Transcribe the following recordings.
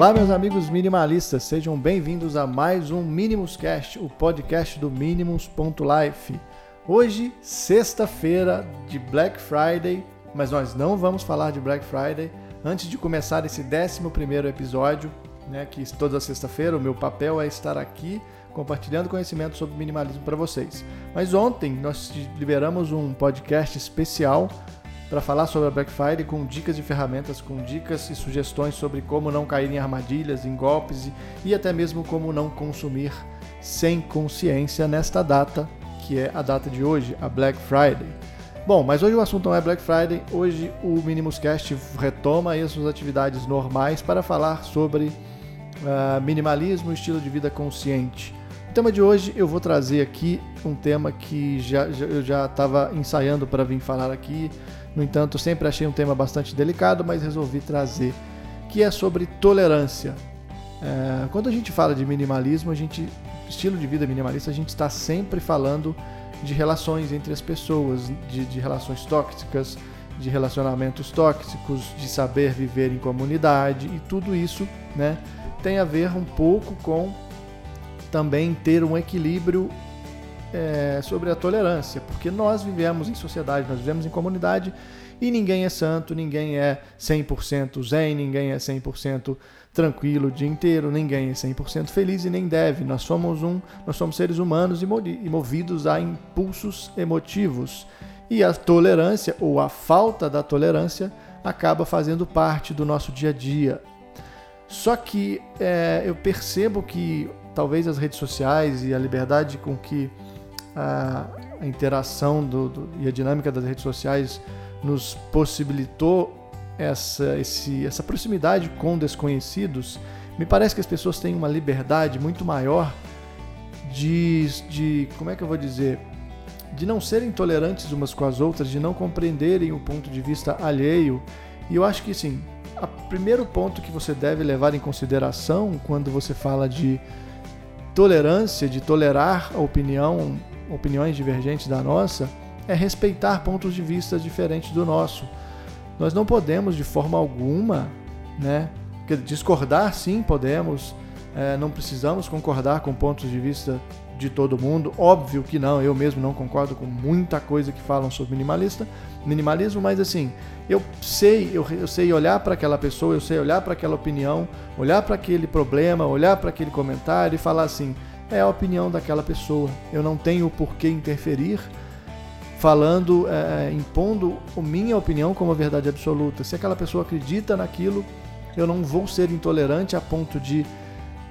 Olá, meus amigos minimalistas, sejam bem-vindos a mais um Minimus Cast, o podcast do Minimus.life. Hoje, sexta-feira de Black Friday, mas nós não vamos falar de Black Friday antes de começar esse 11 episódio, né, que toda sexta-feira o meu papel é estar aqui compartilhando conhecimento sobre minimalismo para vocês. Mas ontem nós liberamos um podcast especial para falar sobre a Black Friday com dicas e ferramentas, com dicas e sugestões sobre como não cair em armadilhas, em golpes e, até mesmo como não consumir sem consciência nesta data, que é a data de hoje, a Black Friday. Bom, mas hoje o assunto não é Black Friday, hoje o Minimuscast retoma aí as suas atividades normais para falar sobre uh, minimalismo e estilo de vida consciente. O tema de hoje eu vou trazer aqui um tema que já, já eu já estava ensaiando para vir falar aqui no entanto, sempre achei um tema bastante delicado, mas resolvi trazer, que é sobre tolerância. É, quando a gente fala de minimalismo, a gente estilo de vida minimalista, a gente está sempre falando de relações entre as pessoas, de, de relações tóxicas, de relacionamentos tóxicos, de saber viver em comunidade e tudo isso, né, tem a ver um pouco com também ter um equilíbrio é, sobre a tolerância, porque nós vivemos em sociedade, nós vivemos em comunidade e ninguém é santo, ninguém é 100% zen, ninguém é 100% tranquilo o dia inteiro, ninguém é 100% feliz e nem deve. Nós somos um, nós somos seres humanos e movidos a impulsos emotivos. E a tolerância ou a falta da tolerância acaba fazendo parte do nosso dia a dia. Só que é, eu percebo que talvez as redes sociais e a liberdade com que a, a interação do, do, e a dinâmica das redes sociais nos possibilitou essa, esse, essa proximidade com desconhecidos, me parece que as pessoas têm uma liberdade muito maior de, de como é que eu vou dizer, de não serem tolerantes umas com as outras, de não compreenderem o ponto de vista alheio. E eu acho que sim, o primeiro ponto que você deve levar em consideração quando você fala de tolerância, de tolerar a opinião opiniões divergentes da nossa, é respeitar pontos de vista diferentes do nosso. Nós não podemos, de forma alguma, né, discordar sim podemos, é, não precisamos concordar com pontos de vista de todo mundo. Óbvio que não, eu mesmo não concordo com muita coisa que falam sobre minimalista, minimalismo, mas assim, eu sei, eu, eu sei olhar para aquela pessoa, eu sei olhar para aquela opinião, olhar para aquele problema, olhar para aquele comentário e falar assim: é a opinião daquela pessoa. Eu não tenho por que interferir falando, é, é, impondo a minha opinião como a verdade absoluta. Se aquela pessoa acredita naquilo, eu não vou ser intolerante a ponto de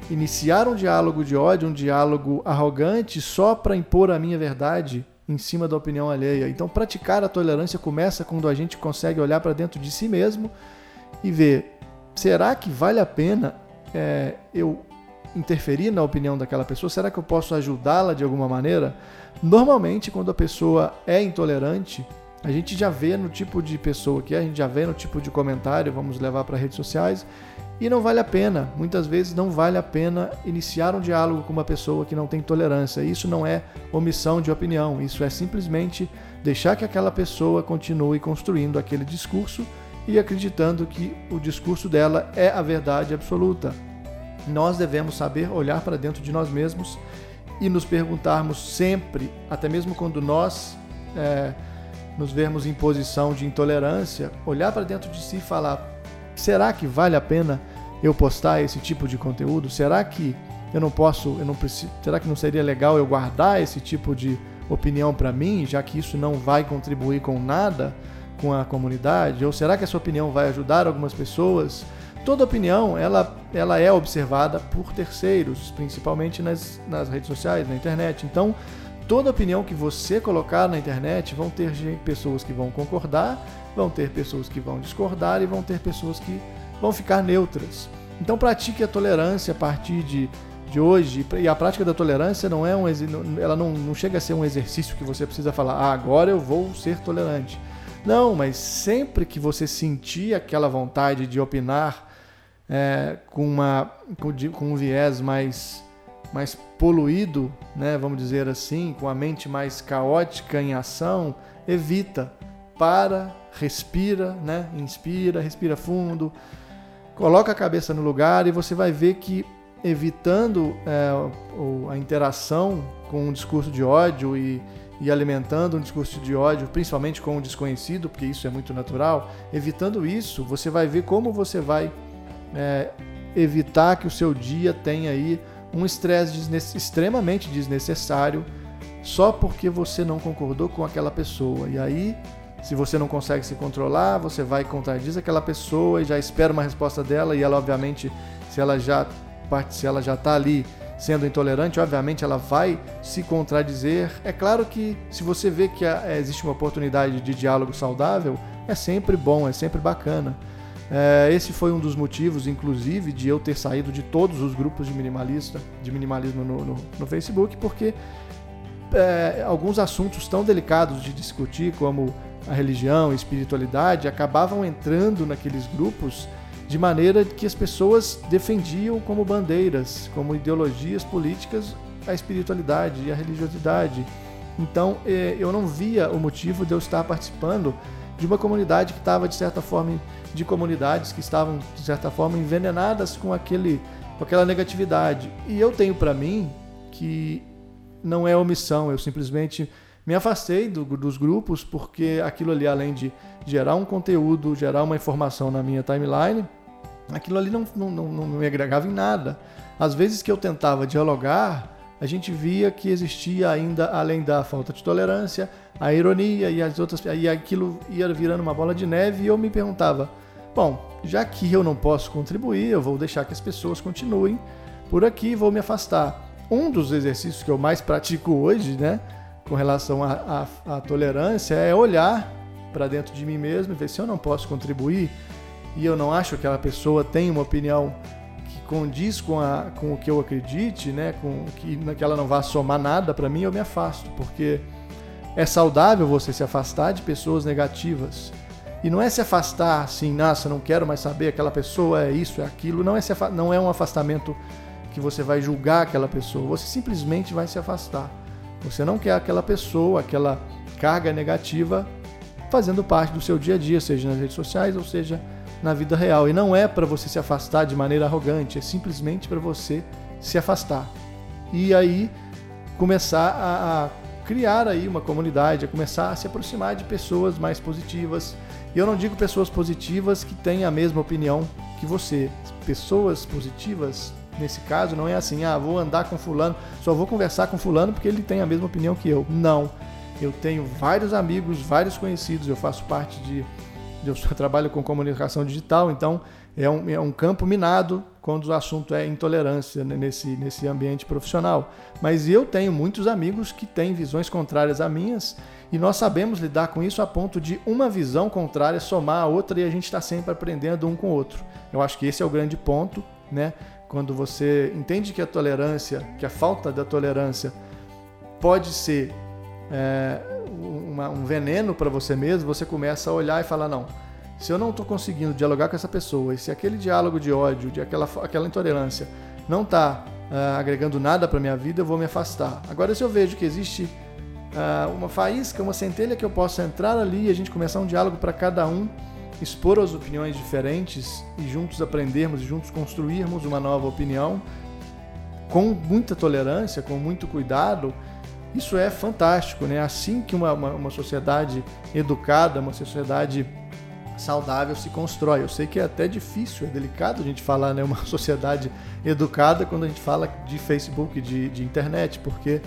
iniciar um diálogo de ódio, um diálogo arrogante só para impor a minha verdade em cima da opinião alheia. Então, praticar a tolerância começa quando a gente consegue olhar para dentro de si mesmo e ver: será que vale a pena é, eu interferir na opinião daquela pessoa? Será que eu posso ajudá-la de alguma maneira? Normalmente, quando a pessoa é intolerante, a gente já vê no tipo de pessoa que é, a gente já vê no tipo de comentário, vamos levar para redes sociais, e não vale a pena, muitas vezes não vale a pena iniciar um diálogo com uma pessoa que não tem tolerância. Isso não é omissão de opinião, isso é simplesmente deixar que aquela pessoa continue construindo aquele discurso e acreditando que o discurso dela é a verdade absoluta nós devemos saber olhar para dentro de nós mesmos e nos perguntarmos sempre, até mesmo quando nós é, nos vermos em posição de intolerância, olhar para dentro de si e falar: será que vale a pena eu postar esse tipo de conteúdo? Será que eu não posso, eu não preciso, será que não seria legal eu guardar esse tipo de opinião para mim, já que isso não vai contribuir com nada com a comunidade? Ou será que essa opinião vai ajudar algumas pessoas? Toda opinião ela, ela é observada por terceiros, principalmente nas, nas redes sociais, na internet. Então, toda opinião que você colocar na internet vão ter pessoas que vão concordar, vão ter pessoas que vão discordar e vão ter pessoas que vão ficar neutras. Então pratique a tolerância a partir de, de hoje. E a prática da tolerância não é um ela não, não chega a ser um exercício que você precisa falar, ah, agora eu vou ser tolerante. Não, mas sempre que você sentir aquela vontade de opinar é, com, uma, com, com um viés mais, mais poluído, né, vamos dizer assim, com a mente mais caótica em ação, evita, para, respira, né, inspira, respira fundo, coloca a cabeça no lugar e você vai ver que evitando é, a interação com um discurso de ódio e, e alimentando um discurso de ódio, principalmente com o desconhecido, porque isso é muito natural, evitando isso, você vai ver como você vai é, evitar que o seu dia tenha aí um estresse extremamente desnecessário só porque você não concordou com aquela pessoa. E aí, se você não consegue se controlar, você vai contradiz aquela pessoa e já espera uma resposta dela e ela obviamente, se ela já se ela já está ali sendo intolerante, obviamente ela vai se contradizer. É claro que se você vê que existe uma oportunidade de diálogo saudável, é sempre bom, é sempre bacana. É, esse foi um dos motivos, inclusive, de eu ter saído de todos os grupos de minimalista, de minimalismo no, no, no Facebook, porque é, alguns assuntos tão delicados de discutir, como a religião e espiritualidade, acabavam entrando naqueles grupos de maneira que as pessoas defendiam como bandeiras, como ideologias políticas, a espiritualidade e a religiosidade. Então, é, eu não via o motivo de eu estar participando de uma comunidade que estava, de certa forma, de comunidades que estavam, de certa forma, envenenadas com, aquele, com aquela negatividade. E eu tenho para mim que não é omissão, eu simplesmente me afastei do, dos grupos porque aquilo ali, além de gerar um conteúdo, gerar uma informação na minha timeline, aquilo ali não, não, não, não me agregava em nada. Às vezes que eu tentava dialogar, a gente via que existia ainda, além da falta de tolerância, a ironia e as outras. E aquilo ia virando uma bola de neve e eu me perguntava: bom, já que eu não posso contribuir, eu vou deixar que as pessoas continuem por aqui, vou me afastar. Um dos exercícios que eu mais pratico hoje, né, com relação à tolerância, é olhar para dentro de mim mesmo e ver se eu não posso contribuir e eu não acho que aquela pessoa tem uma opinião condiz com, a, com o que eu acredite, né, com que, que ela não vá somar nada para mim, eu me afasto, porque é saudável você se afastar de pessoas negativas. E não é se afastar assim, nossa, não quero mais saber, aquela pessoa é isso, é aquilo. Não é, se não é um afastamento que você vai julgar aquela pessoa, você simplesmente vai se afastar. Você não quer aquela pessoa, aquela carga negativa fazendo parte do seu dia a dia, seja nas redes sociais ou seja na vida real. E não é para você se afastar de maneira arrogante, é simplesmente para você se afastar. E aí começar a, a, criar aí uma comunidade, a começar a se aproximar de pessoas mais positivas. E eu não digo pessoas positivas que têm a mesma opinião que você. Pessoas positivas, nesse caso, não é assim, ah, vou andar com fulano, só vou conversar com fulano porque ele tem a mesma opinião que eu. Não. Eu tenho vários amigos, vários conhecidos, eu faço parte de eu trabalho com comunicação digital, então é um, é um campo minado quando o assunto é intolerância nesse, nesse ambiente profissional. Mas eu tenho muitos amigos que têm visões contrárias a minhas e nós sabemos lidar com isso a ponto de uma visão contrária somar a outra e a gente está sempre aprendendo um com o outro. Eu acho que esse é o grande ponto, né? Quando você entende que a tolerância, que a falta da tolerância pode ser é, uma, um veneno para você mesmo, você começa a olhar e falar: não, se eu não estou conseguindo dialogar com essa pessoa, e se aquele diálogo de ódio, de aquela, aquela intolerância não está uh, é, agregando nada para minha vida, eu vou me afastar. Agora, se eu vejo que existe uh, uma faísca, uma centelha que eu possa entrar ali e a gente começar um diálogo para cada um, expor as opiniões diferentes e juntos aprendermos juntos construirmos uma nova opinião, com muita tolerância, com muito cuidado, isso é fantástico, né? Assim que uma, uma, uma sociedade educada, uma sociedade saudável se constrói. Eu sei que é até difícil, é delicado a gente falar né, uma sociedade educada quando a gente fala de Facebook, de, de internet, porque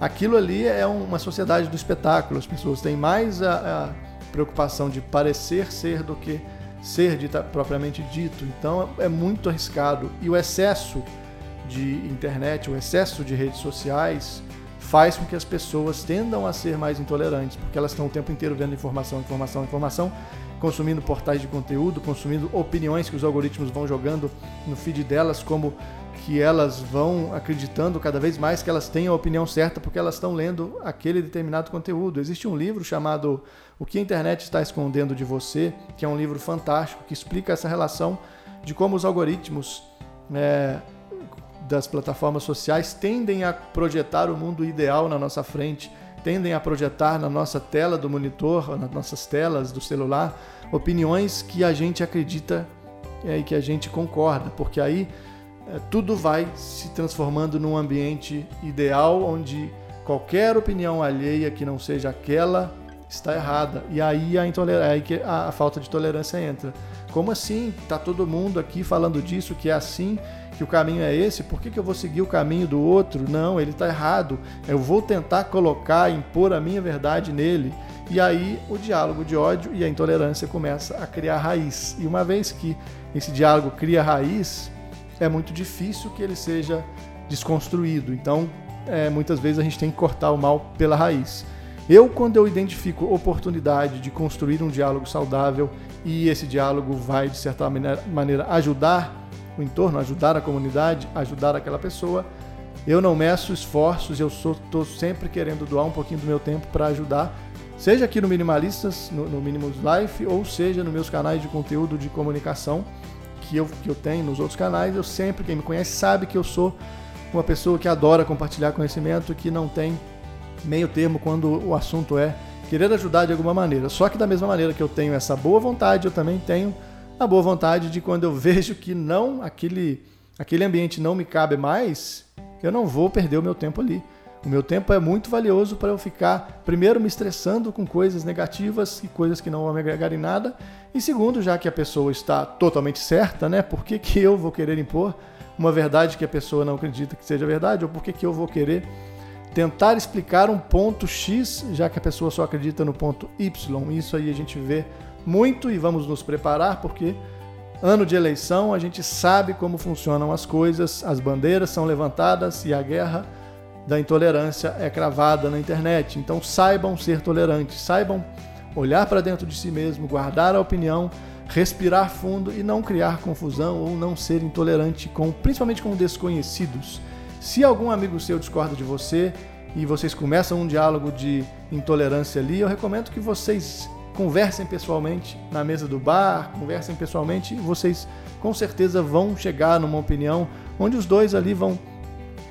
aquilo ali é uma sociedade do espetáculo. As pessoas têm mais a, a preocupação de parecer ser do que ser dita, propriamente dito. Então é muito arriscado. E o excesso de internet, o excesso de redes sociais, faz com que as pessoas tendam a ser mais intolerantes, porque elas estão o tempo inteiro vendo informação, informação, informação, consumindo portais de conteúdo, consumindo opiniões que os algoritmos vão jogando no feed delas, como que elas vão acreditando cada vez mais que elas têm a opinião certa porque elas estão lendo aquele determinado conteúdo. Existe um livro chamado O que a internet está escondendo de você, que é um livro fantástico que explica essa relação de como os algoritmos é, das plataformas sociais tendem a projetar o mundo ideal na nossa frente, tendem a projetar na nossa tela do monitor, nas nossas telas do celular, opiniões que a gente acredita é, e que a gente concorda, porque aí é, tudo vai se transformando num ambiente ideal onde qualquer opinião alheia que não seja aquela está errada. E aí a, intolerância, aí que a, a falta de tolerância entra. Como assim? Tá todo mundo aqui falando disso, que é assim, que o caminho é esse, por que, que eu vou seguir o caminho do outro? Não, ele está errado. Eu vou tentar colocar, impor a minha verdade nele. E aí o diálogo de ódio e a intolerância começa a criar raiz. E uma vez que esse diálogo cria raiz, é muito difícil que ele seja desconstruído. Então, é, muitas vezes a gente tem que cortar o mal pela raiz. Eu, quando eu identifico oportunidade de construir um diálogo saudável e esse diálogo vai, de certa maneira, ajudar o entorno, ajudar a comunidade, ajudar aquela pessoa, eu não meço esforços, eu estou sempre querendo doar um pouquinho do meu tempo para ajudar, seja aqui no Minimalistas, no, no Minimus Life, ou seja nos meus canais de conteúdo de comunicação que eu, que eu tenho nos outros canais. Eu sempre, quem me conhece, sabe que eu sou uma pessoa que adora compartilhar conhecimento, que não tem meio termo quando o assunto é querer ajudar de alguma maneira. Só que da mesma maneira que eu tenho essa boa vontade, eu também tenho a boa vontade de quando eu vejo que não aquele aquele ambiente não me cabe mais, eu não vou perder o meu tempo ali. O meu tempo é muito valioso para eu ficar, primeiro, me estressando com coisas negativas e coisas que não vão me agregar em nada. E segundo, já que a pessoa está totalmente certa, né? Por que, que eu vou querer impor uma verdade que a pessoa não acredita que seja verdade? Ou por que, que eu vou querer tentar explicar um ponto X, já que a pessoa só acredita no ponto Y. Isso aí a gente vê muito e vamos nos preparar porque ano de eleição a gente sabe como funcionam as coisas, as bandeiras são levantadas e a guerra da intolerância é cravada na internet. Então saibam ser tolerantes, saibam olhar para dentro de si mesmo, guardar a opinião, respirar fundo e não criar confusão ou não ser intolerante com principalmente com desconhecidos. Se algum amigo seu discorda de você e vocês começam um diálogo de intolerância ali, eu recomendo que vocês conversem pessoalmente na mesa do bar, conversem pessoalmente vocês com certeza vão chegar numa opinião onde os dois ali vão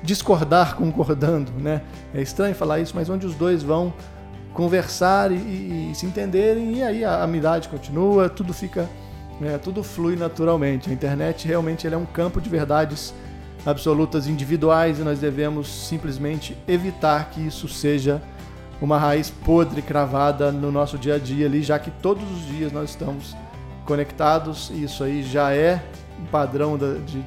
discordar concordando, né? É estranho falar isso, mas onde os dois vão conversar e, e, e se entenderem e aí a amizade continua, tudo fica, né, tudo flui naturalmente. A internet realmente é um campo de verdades absolutas individuais e nós devemos simplesmente evitar que isso seja uma raiz podre cravada no nosso dia a dia ali, já que todos os dias nós estamos conectados e isso aí já é um padrão de, de,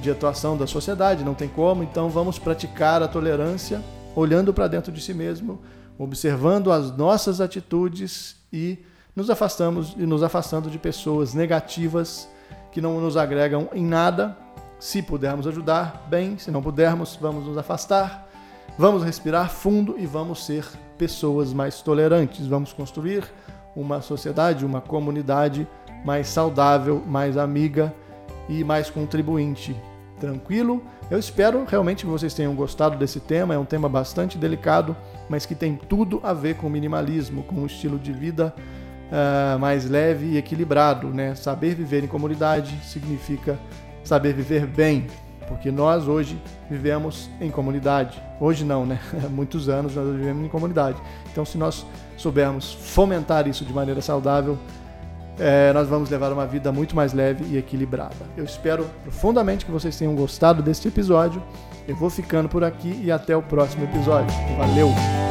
de atuação da sociedade, não tem como, então vamos praticar a tolerância olhando para dentro de si mesmo, observando as nossas atitudes e nos afastamos e nos afastando de pessoas negativas que não nos agregam em nada. Se pudermos ajudar, bem, se não pudermos, vamos nos afastar, vamos respirar fundo e vamos ser pessoas mais tolerantes. Vamos construir uma sociedade, uma comunidade mais saudável, mais amiga e mais contribuinte. Tranquilo? Eu espero realmente que vocês tenham gostado desse tema. É um tema bastante delicado, mas que tem tudo a ver com minimalismo, com um estilo de vida uh, mais leve e equilibrado. Né? Saber viver em comunidade significa saber viver bem, porque nós hoje vivemos em comunidade. Hoje não, né? Muitos anos nós vivemos em comunidade. Então, se nós soubermos fomentar isso de maneira saudável, é, nós vamos levar uma vida muito mais leve e equilibrada. Eu espero profundamente que vocês tenham gostado deste episódio. Eu vou ficando por aqui e até o próximo episódio. Valeu!